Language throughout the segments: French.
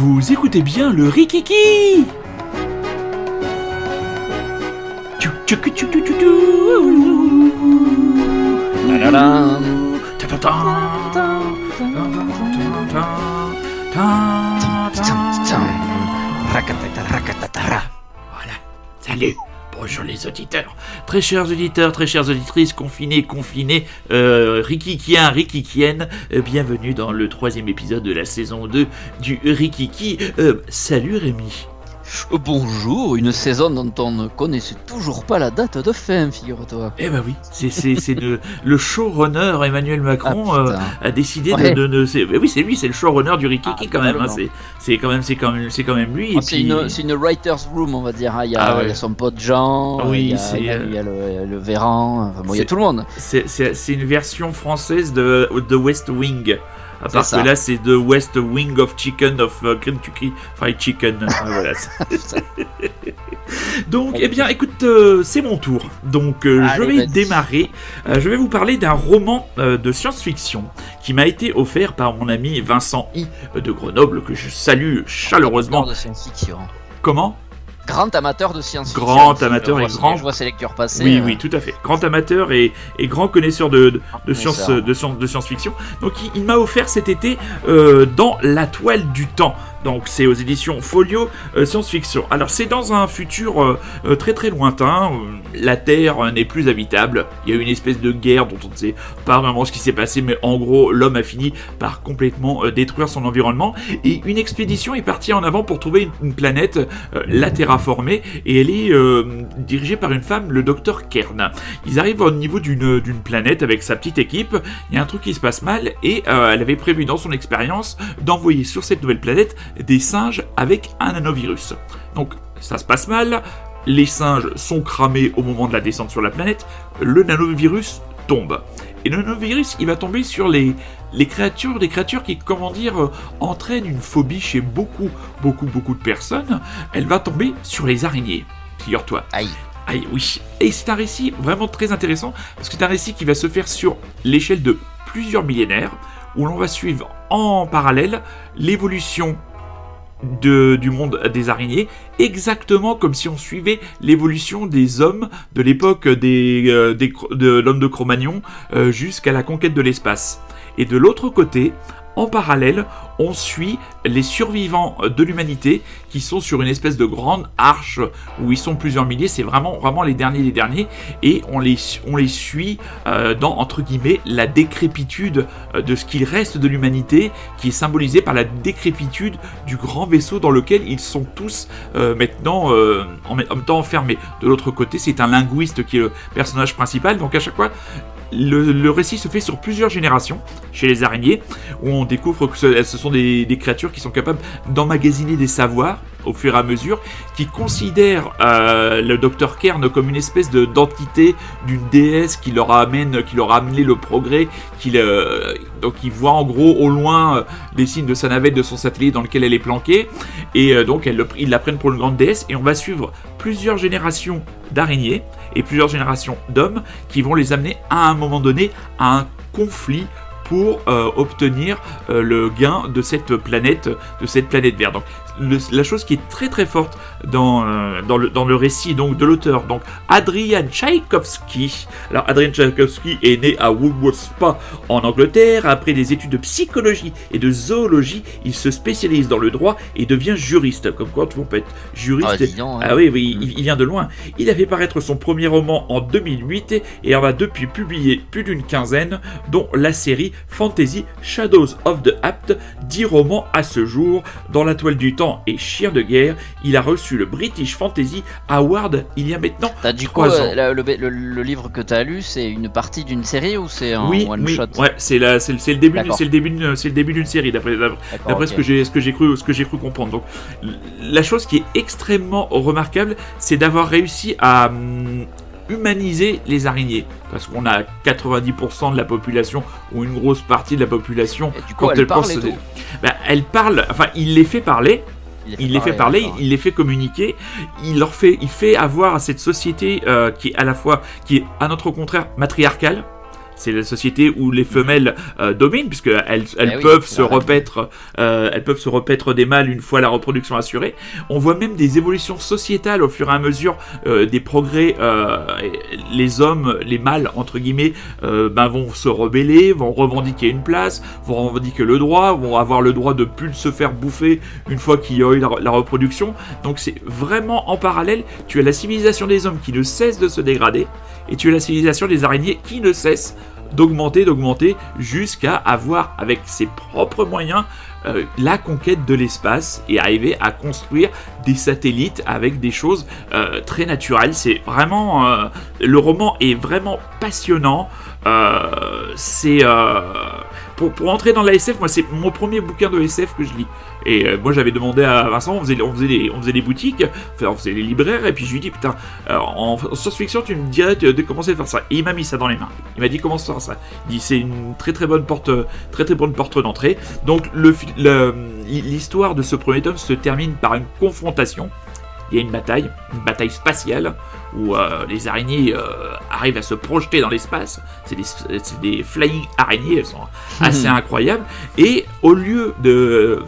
Vous écoutez bien le Rikiki. Ta-da-da. Très chers auditeurs, très chères auditrices, confinés, confinés, euh, Rikikiens, Rikikiennes, euh, bienvenue dans le troisième épisode de la saison 2 du Rikiki. Euh, salut Rémi. Bonjour, une saison dont on ne connaissait toujours pas la date de fin, figure-toi. Eh ben oui, c'est le, showrunner Emmanuel Macron Ah, euh, a décidé Ouais. de, de, de- c'est- eh oui c'est lui, c'est le showrunner du Rikiki Ah, quand même. hein, c'est quand même c'est quand même c'est quand même lui. Ah, et c'est puis- une, writer's room, on va dire. hein. Il, y a, Ah ouais. il y a son pote Jean, Oui, il y a, il y le, le Véran, enfin, bon, il y a tout le monde. C'est- une version française de, de West Wing. À part ça. que là, c'est The West Wing of Chicken of uh, Kentucky Fried Chicken. Voilà. Donc, eh bien, écoute, euh, c'est mon tour. Donc, euh, je vais démarrer. Euh, je vais vous parler d'un roman euh, de science-fiction qui m'a été offert par mon ami Vincent I de Grenoble, que je salue chaleureusement. Amateur de science-fiction. Comment? Grand amateur de science-fiction. Grand amateur et grand- Je vois ses lectures passer. Oui, euh, oui, tout à fait. Grand amateur et, et grand connaisseur de, de, de science, de, science, de science-fiction. Donc, il, il m'a offert cet été euh, dans La Toile du Temps. Donc, c'est aux éditions Folio euh, Science-Fiction. Alors, c'est dans un futur euh, euh, très très lointain. La Terre n'est plus habitable. Il y a eu une espèce de guerre dont on ne sait pas vraiment ce qui s'est passé, mais en gros, l'homme a fini par complètement détruire son environnement. Et une expédition est partie en avant pour trouver une, planète, la terraformer, et elle est dirigée par une femme, le docteur Kern. Ils arrivent au niveau d'une planète avec sa petite équipe. Il y a un truc qui se passe mal et elle avait prévu dans son expérience d'envoyer sur cette nouvelle planète des singes avec un nanovirus. Donc ça se passe mal. Les singes sont cramés au moment de la descente sur la planète. Le nanovirus tombe. Et le nanovirus, il va tomber sur les, les créatures, des créatures qui, comment dire, euh, entraînent une phobie chez beaucoup, beaucoup, beaucoup de personnes. Elle va tomber sur les araignées. Figure-toi. Aïe. Aïe, oui. Et c'est un récit vraiment très intéressant, parce que c'est un récit qui va se faire sur l'échelle de plusieurs millénaires, où l'on va suivre en parallèle l'évolution de- du monde des araignées, exactement comme si on suivait l'évolution des hommes de l'époque des, euh, de l'homme de Cro-Magnon euh, jusqu'à la conquête de l'espace. Et de l'autre côté, en parallèle, on suit les survivants de l'humanité qui sont sur une espèce de grande arche où ils sont plusieurs milliers, c'est vraiment, vraiment les derniers les derniers, et on les, suit euh, dans, entre guillemets, la décrépitude euh, de ce qu'il reste de l'humanité, qui est symbolisée par la décrépitude du grand vaisseau dans lequel ils sont tous euh, maintenant en, en même temps enfermés. De l'autre côté, c'est un linguiste qui est le personnage principal, donc à chaque fois, le, récit se fait sur plusieurs générations chez les araignées, où on découvre que ce, sont des, créatures qui sont capables d'emmagasiner des savoirs au fur et à mesure, qui considèrent euh, le docteur Kern comme une espèce de d'entité d'une déesse qui leur amène, qui leur a amené le progrès, qui le- donc ils voient en gros au loin euh, les signes de sa navette, de son satellite dans lequel elle est planquée, et euh, donc ils la prennent pour une grande déesse, et on va suivre plusieurs générations d'araignées et plusieurs générations d'hommes qui vont les amener à un moment donné à un conflit pour euh, obtenir euh, le gain de cette planète, de verte. Le- la chose qui est très très forte dans, euh, dans, le, dans le récit donc de l'auteur, donc Adrian Tchaïkovski. Alors Adrian Tchaïkovski est né à Woodward Spa en Angleterre. Après des études de psychologie et de zoologie, il se spécialise dans le droit et devient juriste. Comme quoi, tout le monde peut être juriste. Ah, hein. Ah oui, oui, il, il vient de loin. Il a fait paraître son premier roman en 2008 et en a depuis publié plus d'une quinzaine, dont la série Fantasy Shadows of the Apt, 10 romans à ce jour. Dans la toile du temps et Chien de guerre, il a reçu le British Fantasy Award il y a maintenant T'as du coup, trois euh, ans. la- le, le- le livre que t'as lu, c'est une partie d'une série ou c'est un oui, one oui, shot ouais, c'est le, début, D'accord. c'est le début, d'une- c'est le début d'une série d'après ce que j'ai ce que j'ai cru ce que j'ai cru comprendre. Donc la chose qui est extrêmement remarquable, c'est d'avoir réussi à hum, humaniser les araignées parce qu'on a 90% de la population ou une grosse partie de la population Et du coup, elle parle et tout. bah, elle parle enfin il les fait parler il les fait parler, il les fait communiquer, il leur fait, il fait avoir à cette société euh, qui est à la fois, qui est à notre contraire matriarcale, c'est la société où les femelles euh, dominent, puisque elles, elles Eh peuvent se repaître, euh, elles peuvent se repaître des mâles une fois la reproduction assurée. On voit même des évolutions sociétales au fur et à mesure euh, des progrès. les hommes, les mâles entre guillemets, ben, vont se rebeller, vont revendiquer une place, vont revendiquer le droit, vont avoir le droit de plus se faire bouffer une fois qu'il y a eu la, la reproduction. Donc c'est vraiment en parallèle, tu as la civilisation des hommes qui ne cesse de se dégrader, et tu as la civilisation des araignées qui ne cesse d'augmenter, d'augmenter, jusqu'à avoir avec ses propres moyens euh, la conquête de l'espace et arriver à construire des satellites avec des choses euh, très naturelles. C'est vraiment... euh, le roman est vraiment passionnant. C'est... pour, entrer dans la SF, moi c'est mon premier bouquin de SF que je lis. Et euh, moi j'avais demandé à Vincent, on faisait, on, faisait des, on faisait boutiques, on faisait les libraires, et puis je lui dis putain, euh, en, en science-fiction tu me dirais de, commencer à faire ça. Et il m'a mis ça dans les mains. Il m'a dit comment faire ça? Il dit c'est une très très bonne porte, très très bonne porte d'entrée. Donc l'histoire de ce premier tome se termine par une confrontation. Il y a une bataille, une bataille spatiale, où euh, les araignées euh, arrivent à se projeter dans l'espace. C'est des, flying araignées, elles sont assez incroyables. Et au lieu de,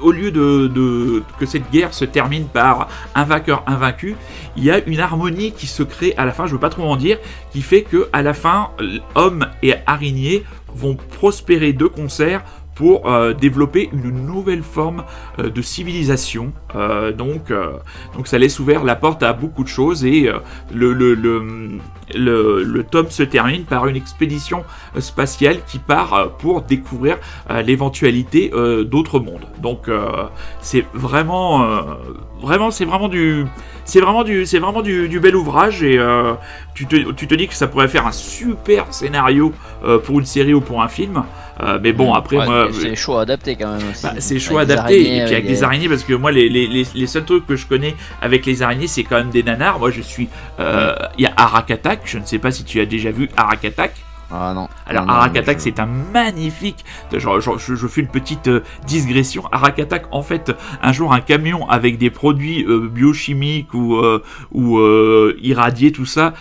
au lieu de, de- que cette guerre se termine par un vainqueur invaincu, il y a une harmonie qui se crée à la fin. Je veux pas trop en dire, qui fait que à la fin, hommes et araignées vont prospérer de concert pour euh, développer une nouvelle forme euh, de civilisation. Euh, donc, ça laisse ouvert la porte à beaucoup de choses et le, le, le tome se termine par une expédition euh, spatiale qui part euh, pour découvrir euh, l'éventualité d'autres mondes. Donc c'est vraiment, vraiment, c'est vraiment du, c'est vraiment du, c'est vraiment du, du bel ouvrage et tu, te, tu te dis que ça pourrait faire un super scénario pour une série ou pour un film. Euh, mais bon, après Ouais, moi, c'est chaud adapté quand même aussi. bah, c'est chaud adapté, araignées, et puis avec des araignées, parce que moi, les, les, les, les seuls trucs que je connais avec les araignées, c'est quand même des nanars. Moi, je suis. euh, Il y a Je ne sais pas si tu as déjà vu Arakatak. Ah non. Alors, Non, non, Arakatak, je- c'est un magnifique. Je, je fais une petite euh, digression. Arakatak, en fait, un jour, un camion avec des produits euh, biochimiques ou, euh, ou irradiés, tout ça.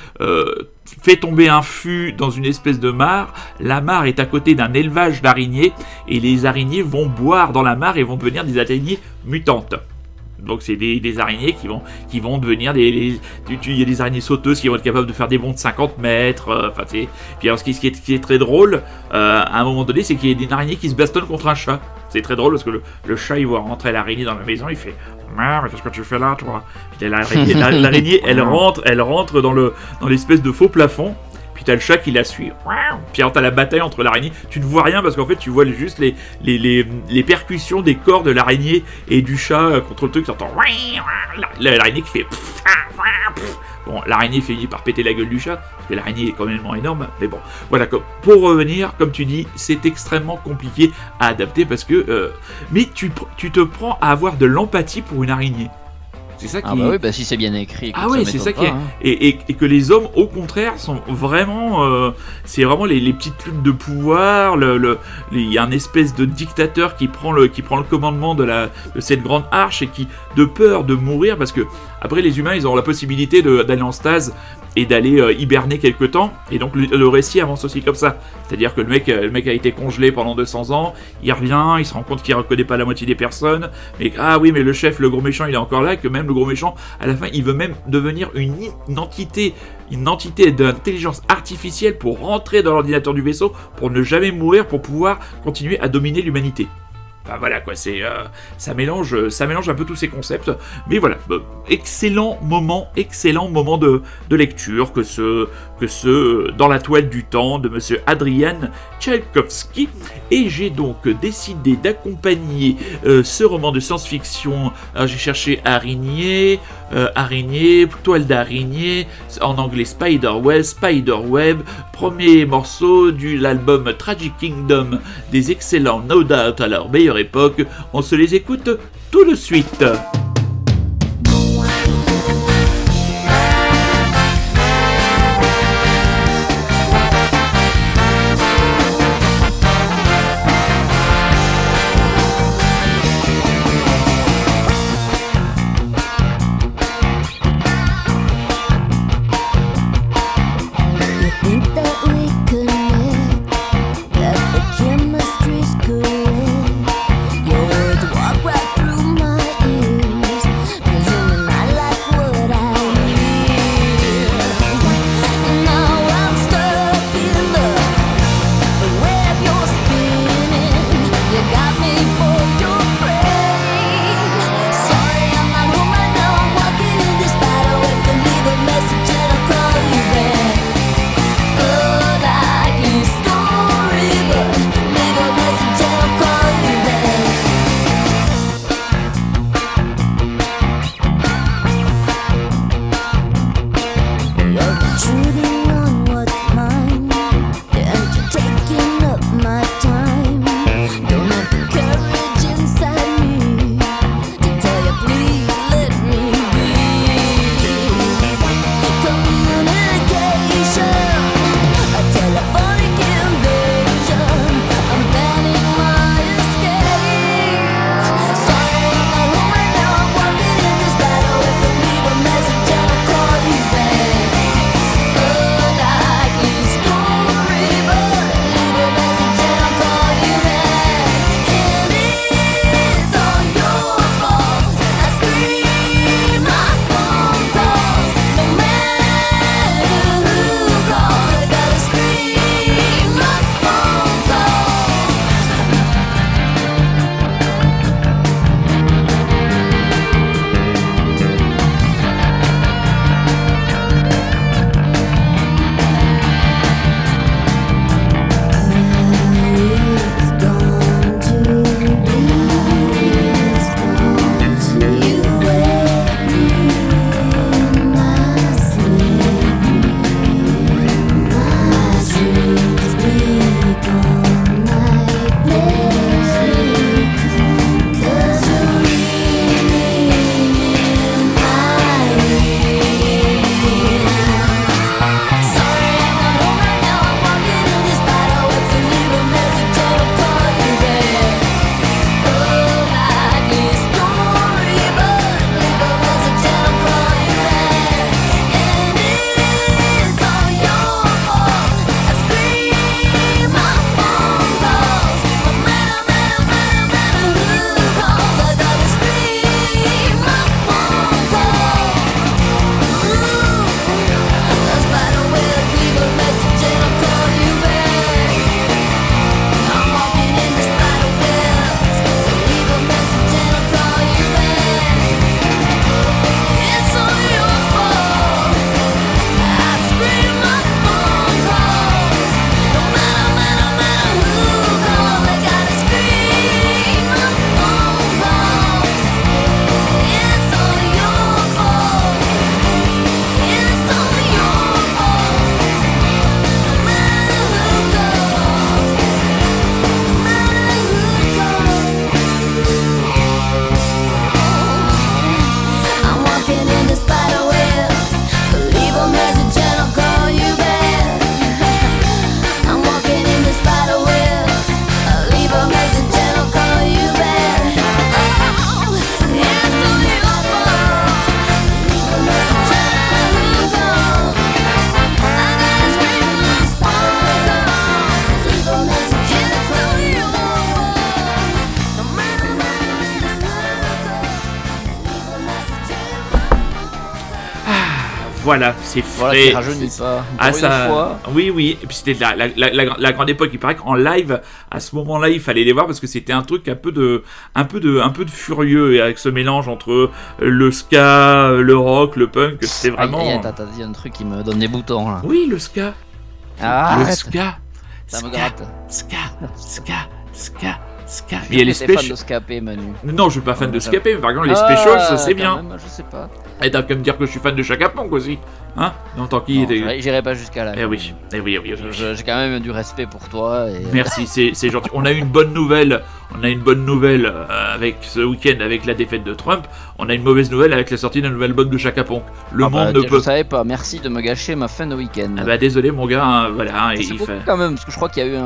fait tomber un fût dans une espèce de mare. La mare est à côté d'un élevage d'araignées et les araignées vont boire dans la mare et vont devenir des araignées mutantes. Donc c'est des, des araignées qui vont, qui vont devenir des... Il y a des araignées sauteuses qui vont être capables de faire des bonds de 50 mètres. euh, Enfin, c'est... Puis alors ce qui, ce qui est, ce qui est très drôle, euh, à un moment donné, c'est qu'il y a une araignée qui se bastonne contre un chat. C'est très drôle parce que le, le chat, il voit rentrer l'araignée dans la maison, il fait Merde, qu'est-ce que tu fais là, toi? L'araignée, elle rentre, elle rentre dans, le, dans l'espèce de faux plafond. T'as le chat qui la suit. Puis alors t'as la bataille entre l'araignée. Tu ne vois rien parce qu'en fait tu vois juste les, les, les, les percussions des corps de l'araignée et du chat euh, contre le truc. T'entends la- l'araignée qui fait. Bon, l'araignée finit par péter la gueule du chat parce que l'araignée est quand même énorme. Mais bon, voilà. Pour revenir, comme tu dis, c'est extrêmement compliqué à adapter parce que. euh, mais tu, tu te prends à avoir de l'empathie pour une araignée. C'est ça qui. Ah bah oui, bah si c'est bien écrit. Ah ouais, c'est ça qui est. hein. Et, et- et que les hommes, au contraire, sont vraiment. euh, c'est vraiment les, les petites luttes de pouvoir. le- le- les- Il y a un espèce de dictateur qui prend le, qui prend le commandement de, la, de cette grande arche et qui, de peur de mourir, parce que après les humains, ils auront la possibilité d'aller en stase et d'aller euh, hiberner quelque temps. Et donc le, récit avance aussi comme ça. C'est-à-dire que le mec, euh, le mec a été congelé pendant 200 ans, il revient, il se rend compte qu'il reconnaît pas la moitié des personnes, mais ah oui, mais le chef, le gros méchant, il est encore là, que même le gros méchant, à la fin, il veut même devenir une entité, une entité d'intelligence artificielle pour rentrer dans l'ordinateur du vaisseau, pour ne jamais mourir, pour pouvoir continuer à dominer l'humanité. Enfin voilà quoi, c'est euh, ça mélange, ça mélange un peu tous ces concepts, mais voilà, bah, excellent moment, excellent moment de, lecture que ce que ce euh, dans la toile du temps de Monsieur Adrian Tchaïkovski, et j'ai donc décidé d'accompagner euh, ce roman de science-fiction. Alors j'ai cherché araignée, euh, araignée, toile d'araignée, en anglais Spiderweb, Spiderweb, premier morceau de l'album Tragic Kingdom des excellents No Doubt à leur meilleure époque. On se les écoute tout de suite. C'est Voilà, frais. qui rajeunit c'est- pas. Ah ça, fois, oui oui. Et puis c'était la, la, la, la- la grande époque. Il paraît qu'en live, à ce moment-là, il fallait les voir parce que c'était un truc un peu de, un peu de, un peu de furieux et avec ce mélange entre le ska, le rock, le punk. C'était vraiment. aïe, T'as t'as dit un truc qui me donne des boutons là. Oui, le ska. Ah, le arrête, ska. ça me ska, gratte. Ska, ska, ska, ska. Je Il y a les Manu. Non, je suis pas fan de Ah, Scapé, mais par exemple les Ah, specials, c'est bien. même, je sais pas. Et t'as qu'à me dire que je suis fan de Chaka Ponk aussi. Hein? Non, tant qu'il était. j'irai- pas jusqu'à là. Eh oui, eh oui, eh oui, eh oui. J'ai quand même du respect pour toi. Et... Merci, c'est gentil. On a eu une bonne nouvelle. On a une bonne nouvelle euh, avec ce week-end avec la défaite de Trump. On a une mauvaise nouvelle avec la sortie d'un nouvel album de Chaka Ponk. Le Ah bah, monde ne peut. Je savais pas. Merci de me gâcher ma fin de week-end. Ah bah désolé mon gars, hein, voilà. hein, C'est il, fait- quand même, parce que je crois qu'il y a eu un,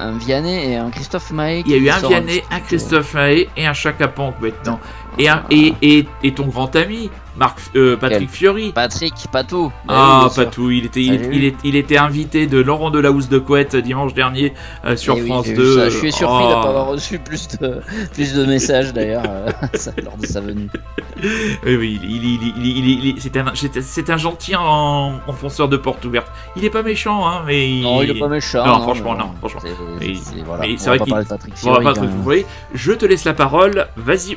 un Vianney et un Christophe Maé. il y a eu un Vianney, un. Christophe Maé et un Chaka Ponk maintenant. Et, un, et, et, et ton grand ami, Marc, euh, Patrick Fiori. Patrick, Patou. Bah Ah, oui, tout. Il était, il, j'ai il vu. est- il était invité de Laurent Delahousse de Couette dimanche dernier euh, sur Eh France j'ai vu 2. ça. Je suis surpris Oh. de ne pas avoir reçu plus de, plus de messages d'ailleurs euh, lors de sa venue. Oui, oui, il, c'est un, c'est- c'est un gentil en, enfonceur de porte ouverte. Il est pas méchant, hein, mais. Non, il est pas méchant. Non, franchement, non, franchement. C'est, voilà. vrai pas qu'il- parler de Patrick On va pas trop hein. vous voyez. Je te laisse la parole. Vas-y,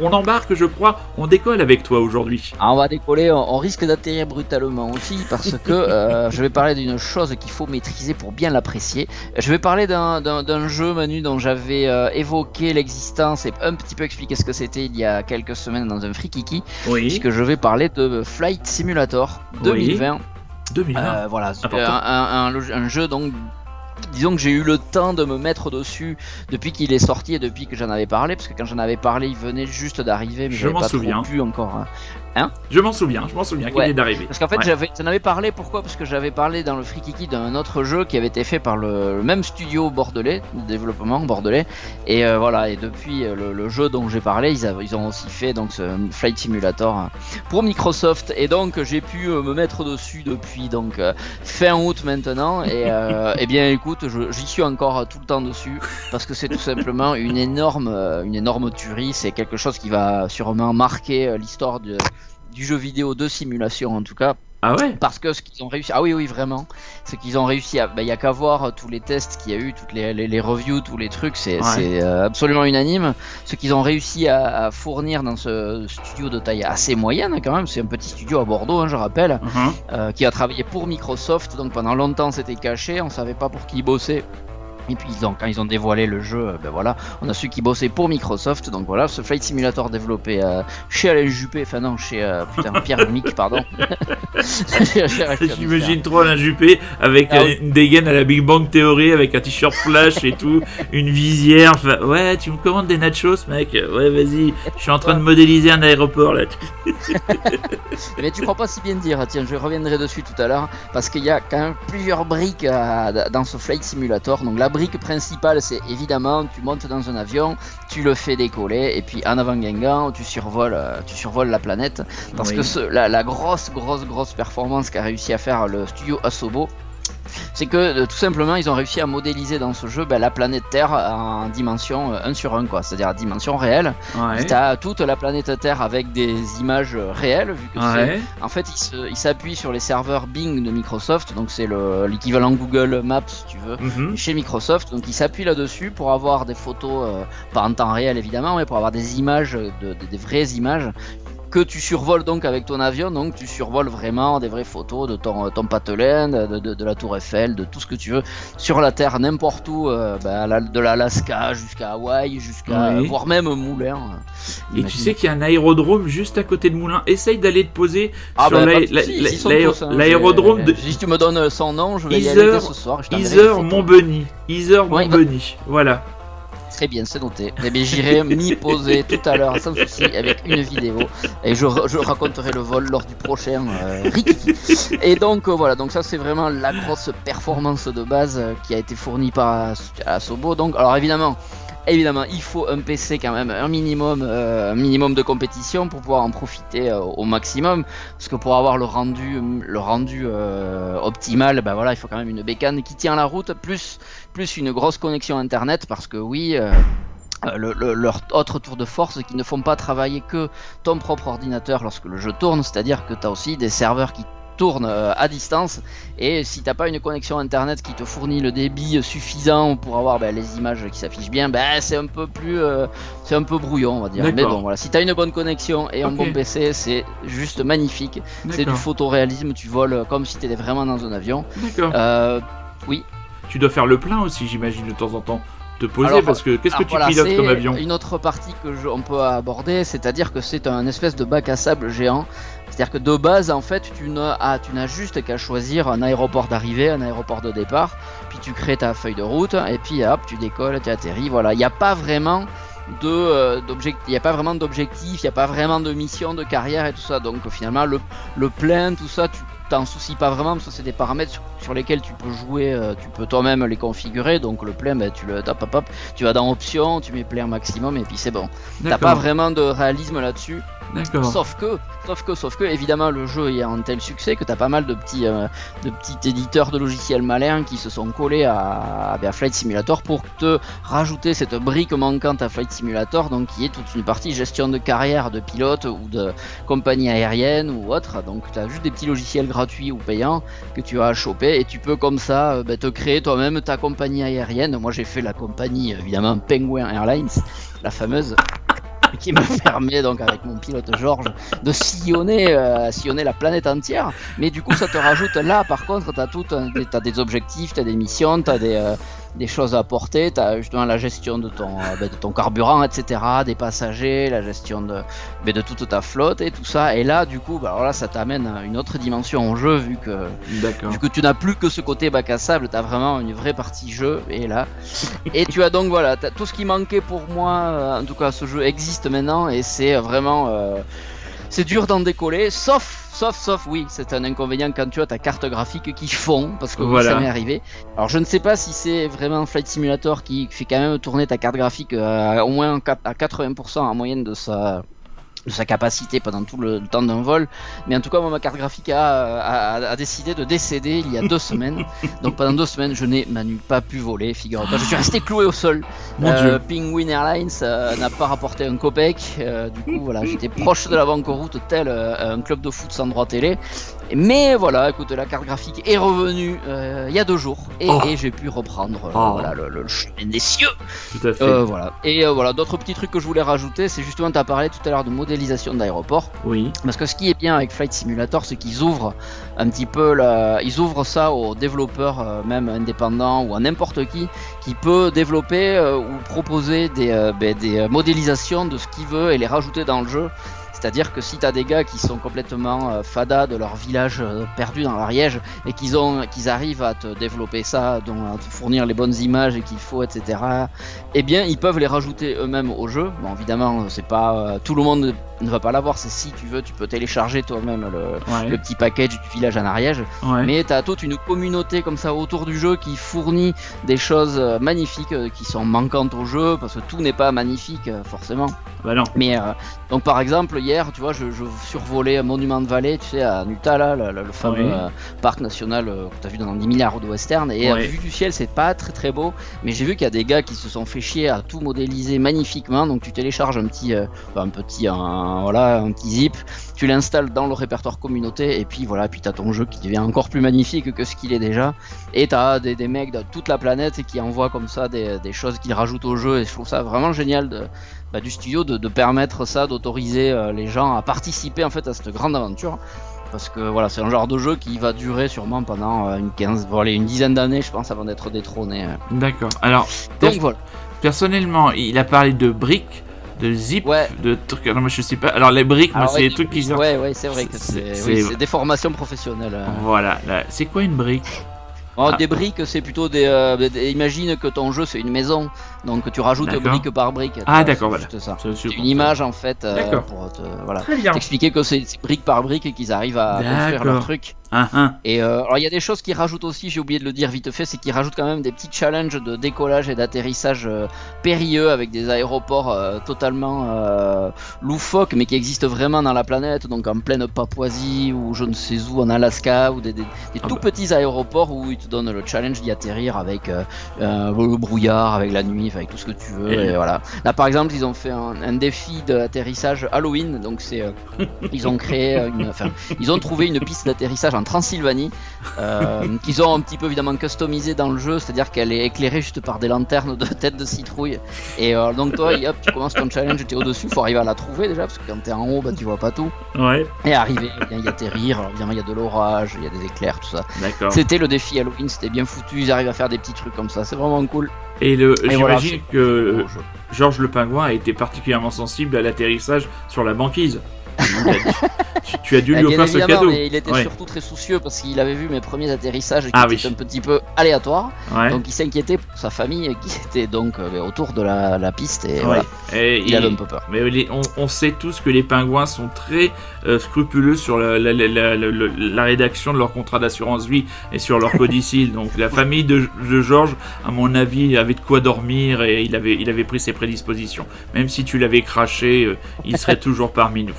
on, on embarque, je crois. On décolle avec toi aujourd'hui. Ah, on va décoller, on, on risque d'atterrir brutalement aussi parce que euh, je vais parler d'une chose qu'il faut maîtriser pour bien l'apprécier. Je vais parler d'un, d'un- d'un jeu Manu dont j'avais euh, évoqué l'existence et un petit peu expliqué ce que c'était il y a quelques semaines dans un free kiki, Oui. puisque je vais parler de Flight Simulator 2020. 2020. Euh, voilà, un- un jeu donc. Disons que j'ai eu le temps de me mettre dessus depuis qu'il est sorti et depuis que j'en avais parlé, parce que quand j'en avais parlé, il venait juste d'arriver, mais Je j'avais m'en souviens. pu encore. hein. Je m'en souviens, je m'en souviens qu'il Ouais. vient d'arriver. Parce qu'en fait, Ouais. j'avais, j'en avais parlé, pourquoi? Parce que j'avais parlé dans le Free Kiki d'un autre jeu qui avait été fait par le, même studio bordelais, de développement bordelais. Et euh, voilà, et depuis euh, le, le jeu dont j'ai parlé, ils, ont aussi fait donc ce Flight Simulator hein, pour Microsoft. Et donc, j'ai pu euh, me mettre dessus depuis donc fin août maintenant. Et euh, eh bien, écoute, j'y suis encore euh, tout le temps dessus parce que c'est tout simplement une énorme, euh, une énorme tuerie. C'est quelque chose qui va sûrement marquer euh, l'histoire du jeu vidéo de simulation en tout cas Ah ouais parce que ce qu'ils ont réussi ah oui oui vraiment ce qu'ils ont réussi à bah, y a qu'à voir euh, tous les tests qu'il y a eu toutes les, les, les reviews tous les trucs c'est Ouais. euh, absolument unanime ce qu'ils ont réussi à, à fournir dans ce studio de taille assez moyenne quand même c'est un petit studio à Bordeaux hein, je rappelle Mhm. euh, qui a travaillé pour Microsoft. Donc pendant longtemps c'était caché, on savait pas pour qui il bossait. Et puis ils ont- quand ils ont dévoilé le jeu, euh, ben voilà, on a su qu'ils bossaient pour Microsoft. Donc voilà, ce Flight Simulator développé euh, chez Alain Juppé, enfin non, chez euh, putain Pierre Mick, pardon. J'imagine trop Alain Juppé avec Ah oui. une dégaine à la Big Bang Theory, avec un t-shirt flash et tout, une visière. enfin, ouais, tu me commandes des nachos, mec Ouais, vas-y. Je suis en train de modéliser un aéroport là. Mais tu crois pas si bien dire, tiens, je reviendrai dessus tout à l'heure, parce qu'il y a quand même plusieurs briques à- dans ce Flight Simulator. Donc la brique principale, c'est évidemment, tu montes dans un avion, tu le fais décoller, et puis en avant Guingamp, tu survoles, euh, tu survoles la planète. Parce Oui. que ce- la, la grosse, grosse, grosse performance qu'a réussi à faire le studio Asobo, c'est que euh, tout simplement ils ont réussi à modéliser dans ce jeu ben, la planète Terre en dimension euh, 1 sur 1 quoi, c'est-à-dire à dimension réelle. Ouais. Tu as toute la planète Terre avec des images euh, réelles vu que Ouais. en fait, il se- il s'appuie sur les serveurs Bing de Microsoft, donc c'est le- l'équivalent Google Maps, si tu veux, Mhm. chez Microsoft. Donc il s'appuie là-dessus pour avoir des photos, euh, pas en temps réel évidemment, mais pour avoir des images, de- de- des vraies images que tu survoles donc avec ton avion. Donc tu survoles vraiment des vraies photos de ton, ton patelin, de, de- de la Tour Eiffel, de tout ce que tu veux sur la Terre, n'importe où, euh, ben, la- de l'Alaska jusqu'à Hawaï, jusqu'à Oui. voire même Moulin. Et tu sais qu'il y a un aérodrome juste à côté de Moulin. Essaye d'aller te poser Ah sur bah, la- la- l'aé- tous, hein, l'aérodrome de Si tu me donnes son nom, je vais y Iser- aller dès ce soir. Iser photos. Montbeny. Iser Ouais, Montbeny. Voilà. Très bien, c'est noté. Eh bien, j'irai m'y poser tout à l'heure sans souci avec une vidéo et je, ra- je raconterai le vol lors du prochain euh. Et donc euh, voilà, donc ça c'est vraiment la grosse performance de base euh, qui a été fournie par Asobo. Donc alors évidemment. Évidemment, il faut un PC quand même, un minimum, euh, un minimum de compétition pour pouvoir en profiter euh, au maximum. Parce que pour avoir le rendu, le rendu euh, optimal, ben voilà, il faut quand même une bécane qui tient la route, plus plus une grosse connexion internet parce que oui, leur autre tour de force qui ne font pas travailler que ton propre ordinateur lorsque le jeu tourne, c'est-à-dire que tu as aussi des serveurs qui tournent euh, à distance et si t'as pas une connexion internet qui te fournit le débit suffisant pour avoir ben, les images qui s'affichent bien, ben, c'est un peu plus euh, c'est un peu brouillon on va dire. Mais bon voilà, si t'as une bonne connexion et un bon PC, c'est juste magnifique. C'est du photoréalisme, tu voles comme si t'étais vraiment dans un avion. D'accord. oui. Tu dois faire le plein aussi j'imagine de temps en temps te poser parce que qu'est-ce que tu pilotes comme avion? Une autre partie que on peut aborder, c'est-à-dire que c'est un espèce de bac à sable géant. C'est-à-dire que de base, en fait, tu n'as, tu n'as juste qu'à choisir un aéroport d'arrivée, un aéroport de départ, puis tu crées ta feuille de route, et puis hop, tu décolles, tu atterris. Voilà, il n'y a pas vraiment de euh, il a vraiment d'objectif, il n'y a pas vraiment de mission, de carrière et tout ça. Donc finalement, le, le plein, tout ça, tu t'en soucies pas vraiment parce que c'est des paramètres sur, lesquels tu peux jouer, euh, tu peux toi-même les configurer. Donc le plein, ben, tu le tapes, hop, hop, tu vas dans options, tu mets plein maximum et puis c'est bon. T'as pas vraiment de réalisme là-dessus. Sauf que, sauf que, sauf que, évidemment, le jeu est un tel succès que t'as pas mal de petits, euh, de petits éditeurs de logiciels malins qui se sont collés à, à, Flight Simulator pour te rajouter cette brique manquante à Flight Simulator, donc qui est toute une partie gestion de carrière de pilote ou de compagnie aérienne ou autre. Donc tu as juste des petits logiciels gratuits ou payants que tu as à choper et tu peux comme ça euh, bah, te créer toi-même ta compagnie aérienne. Moi j'ai fait la compagnie évidemment Penguin Airlines, la fameuse qui me permet donc avec mon pilote Georges de sillonner, euh, sillonner la planète entière. Mais du coup, ça te rajoute là, par contre, tu as, tout, as des objectifs, tu as des missions, tu as des, euh, des choses à apporter. Tu as justement la gestion de ton, euh, de ton carburant, etc., des passagers, la gestion de, ben, de toute ta flotte et tout ça. Et là, du coup, bah, alors là, ça t'amène à une autre dimension en jeu, vu que, vu que tu n'as plus que ce côté bac à sable, tu as vraiment une vraie partie jeu. Et là, et tu as donc, voilà, tout ce qui manquait pour moi, euh, en tout cas, ce jeu existe maintenant et c'est vraiment. Euh, c'est dur d'en décoller, sauf Sauf, sauf, oui, c'est un inconvénient quand tu as ta carte graphique qui fond, parce que ça m'est arrivé. Alors je ne sais pas si c'est vraiment Flight Simulator qui fait quand même tourner ta carte graphique euh, au moins à 80% en moyenne de sa, de sa capacité pendant tout le, temps d'un vol. Mais en tout cas, moi, ma carte graphique a, a, décidé de décéder il y a deux semaines. Donc pendant deux semaines, je n'ai Manu pas pu voler, figure-toi. Je suis resté cloué au sol. Euh, Penguin Airlines euh, n'a pas rapporté un copec. Euh, du coup, voilà, j'étais proche de la banqueroute, tel un club de foot sans droit télé. Mais voilà, écoute, la carte graphique est revenue il y a deux jours et, oh. j'ai pu reprendre oh. voilà, le, le, chemin des cieux. Tout à fait. voilà. Et voilà, d'autres petits trucs que je voulais rajouter, c'est justement, tu as parlé tout à l'heure de modèle d'aéroport. Oui. Parce que ce qui est bien avec Flight Simulator, c'est qu'ils ouvrent un petit peu, la... ils ouvrent ça aux développeurs, euh, même indépendants ou à n'importe qui, qui peut développer euh, ou proposer des, euh, ben, des modélisations de ce qu'il veut et les rajouter dans le jeu. C'est-à-dire que si tu as des gars qui sont complètement euh, fada de leur village euh, perdu dans l'Ariège et qu'ils ont qu'ils arrivent à te développer ça, donc à te fournir les bonnes images et qu'il faut, etc. Eh bien, ils peuvent les rajouter eux-mêmes au jeu. Bon, évidemment, c'est pas euh, tout le monde ne va pas l'avoir. C'est si tu veux, tu peux télécharger toi-même le, petit package du village en Ariège. Mais tu as toute une communauté comme ça autour du jeu qui fournit des choses magnifiques qui sont manquantes au jeu parce que tout n'est pas magnifique forcément. Bah non. Mais donc par exemple hier, tu vois, je, survolais un monument de vallée, tu sais, à Nuta, là, le, fameux euh, parc national euh, que tu as vu dans 10 milliards de western. Et ouais. vue du ciel, c'est pas très très beau, mais j'ai vu qu'il y a des gars qui se sont fait chier à tout modéliser magnifiquement. Donc tu télécharges un petit, euh, un petit, un, voilà, un petit zip, tu l'installes dans le répertoire communauté, et puis voilà, puis tu as ton jeu qui devient encore plus magnifique que ce qu'il est déjà. Et tu as des, des, mecs de toute la planète qui envoient comme ça des, des choses qu'ils rajoutent au jeu, et je trouve ça vraiment génial de bah, du studio de, permettre ça, d'autoriser euh, les gens à participer en fait à cette grande aventure. Parce que voilà, c'est un genre de jeu qui va durer sûrement pendant euh, une, 15, voilà, une dizaine d'années, je pense, avant d'être détrôné. Euh. D'accord. Alors, donc voilà. Personnellement, il a parlé de briques, de zip, de trucs. Non, mais je sais pas. Alors, les briques, moi, c'est des trucs qui. Ouais, ouais, c'est vrai que c'est des formations professionnelles. Voilà. C'est quoi une brique? Oh, des briques, c'est plutôt des, Imagine que ton jeu c'est une maison, donc tu rajoutes brique par brique. Ah d'accord, voilà. C'est ça. C'est une image en fait euh, pour te, voilà. T'expliquer que c'est brique par brique qu'ils arrivent à construire leur truc. Ah, ah. Et euh, alors il y a des choses qui rajoutent aussi, j'ai oublié de le dire vite fait, c'est qu'ils rajoutent quand même des petits challenges de décollage et d'atterrissage euh, périlleux avec des aéroports euh, totalement loufoques mais qui existent vraiment dans la planète, donc en pleine Papouasie ou je ne sais où en Alaska ou des, des, des ah tout bah. petits aéroports où ils te donnent le challenge d'y atterrir avec le brouillard, avec la nuit manif avec tout ce que tu veux. Et, voilà. Là, par exemple, ils ont fait un, défi d'atterrissage Halloween. Donc, c'est, euh, ils ont créé, une, enfin, ils ont trouvé une piste d'atterrissage en Transylvanie euh, qu'ils ont un petit peu évidemment customisé dans le jeu, c'est-à-dire qu'elle est éclairée juste par des lanternes de tête de citrouille. Et euh, donc, toi, hop, tu commences ton challenge, tu es au-dessus, faut arriver à la trouver déjà, parce que quand t'es en haut, bah, tu vois pas tout. Ouais. Et arriver, bien y. Alors, évidemment, il y a de l'orage, il y a des éclairs, tout ça. D'accord. C'était le défi Halloween, c'était bien foutu. Ils arrivent à faire des petits trucs comme ça, c'est vraiment cool. Et le, j'imagine que Georges le Pingouin a été particulièrement sensible à l'atterrissage sur la banquise. Tu, as dû lui offrir ce cadeau. Mais il était surtout très soucieux parce qu'il avait vu mes premiers atterrissages qui ah étaient un petit peu aléatoires. Donc il s'inquiétait pour sa famille qui était donc euh, autour de la, piste et, voilà. il avait un peu peur. Mais on, sait tous que les pingouins sont très euh, scrupuleux sur la, la, rédaction de leur contrat d'assurance vie et sur leur codicile. donc la famille de, de, Georges, à mon avis, avait de quoi dormir et il avait, il avait pris ses prédispositions. Même si tu l'avais craché, euh, il serait toujours parmi nous.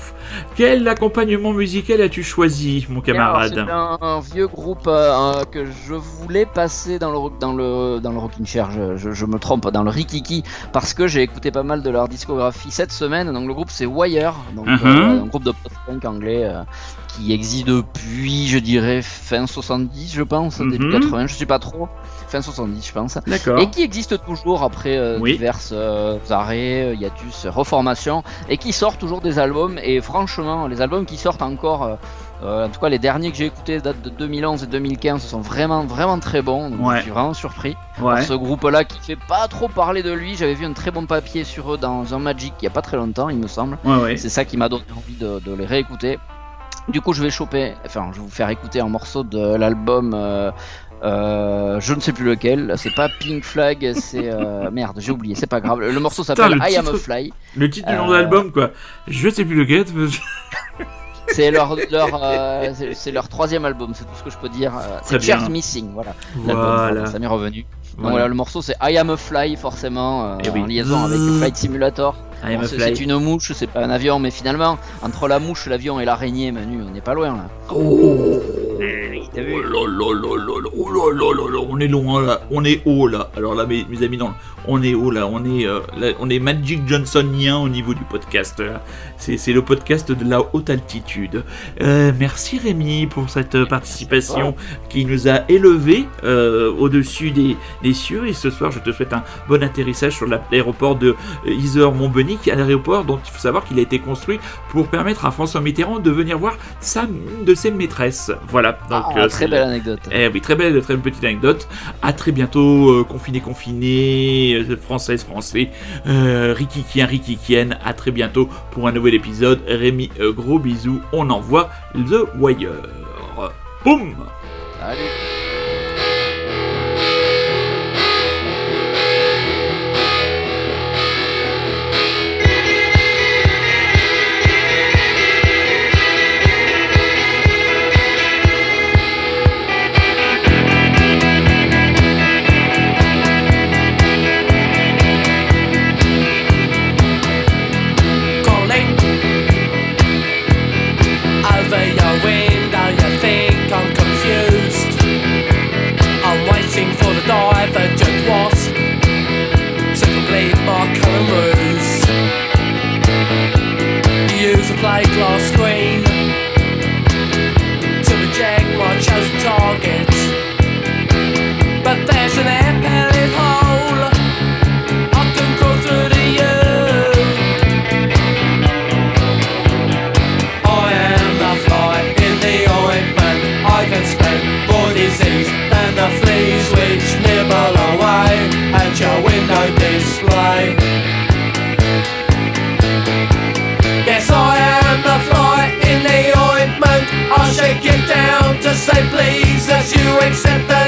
Quel accompagnement musical as-tu choisi, mon camarade C'est un, vieux groupe euh, que je voulais passer dans le, dans le, dans le Rocking Chair, je, me trompe, dans le Rikiki, parce que j'ai écouté pas mal de leur discographie cette semaine. Donc le groupe c'est Wire, donc, uh-huh. euh, un groupe de post-punk anglais euh, qui existe depuis, je dirais, fin 70, je pense, début 80, uh-huh. je sais pas trop fin 70 je pense. Et qui existe toujours après euh, diverses euh, arrêts, euh, hiatus, reformations, et qui sort toujours des albums. Et franchement, les albums qui sortent encore, en tout cas les derniers que j'ai écoutés datent de 2011 et 2015, sont vraiment vraiment très bons. Donc Je suis vraiment surpris. ce groupe-là qui fait pas trop parler de lui, j'avais vu un très bon papier sur eux dans un Magic il y a pas très longtemps, il me semble. C'est ça qui m'a donné envie de, les réécouter. Du coup, je vais choper, enfin, je vais vous faire écouter un morceau de l'album euh, je ne sais plus lequel, c'est pas Pink Flag, c'est euh, merde, j'ai oublié, c'est pas grave. Le morceau s'appelle I Am a Fly. Le titre du nom de l'album, quoi. Je sais plus lequel. c'est leur, leur, c'est leur troisième album, c'est tout ce que je peux dire. C'est Cheers Missing, voilà. voilà. Ça m'est revenu. Donc voilà, le morceau c'est I Am a Fly, forcément, eh en liaison avec Flight Simulator. c'est une mouche, c'est pas un avion, mais finalement, entre la mouche, l'avion et l'araignée, Manu, on n'est pas loin là. Oh on est loin là, on est haut là. Alors là, mes, amis, non, on est haut là, on est, euh, on est Magic Johnsonien au niveau du podcast. C'est le podcast de la haute altitude. Euh, merci Rémi pour cette participation qui nous a élevés euh, au-dessus des, cieux. Et ce soir, je te souhaite un bon atterrissage sur l'aéroport de est l'aéroport dont il faut savoir qu'il a été construit pour permettre à François Mitterrand de venir voir sa, une de ses maîtresses. Voilà. Donc, ah, très belle anecdote. Eh oui, très belle, très petite anecdote. À très bientôt, confiné, confiné, française, français, euh, Rikikien, Rikikien. À très bientôt pour un nouvel épisode. Rémi, euh, gros bisous. On envoie The Wire. Boum Allez that you accept that.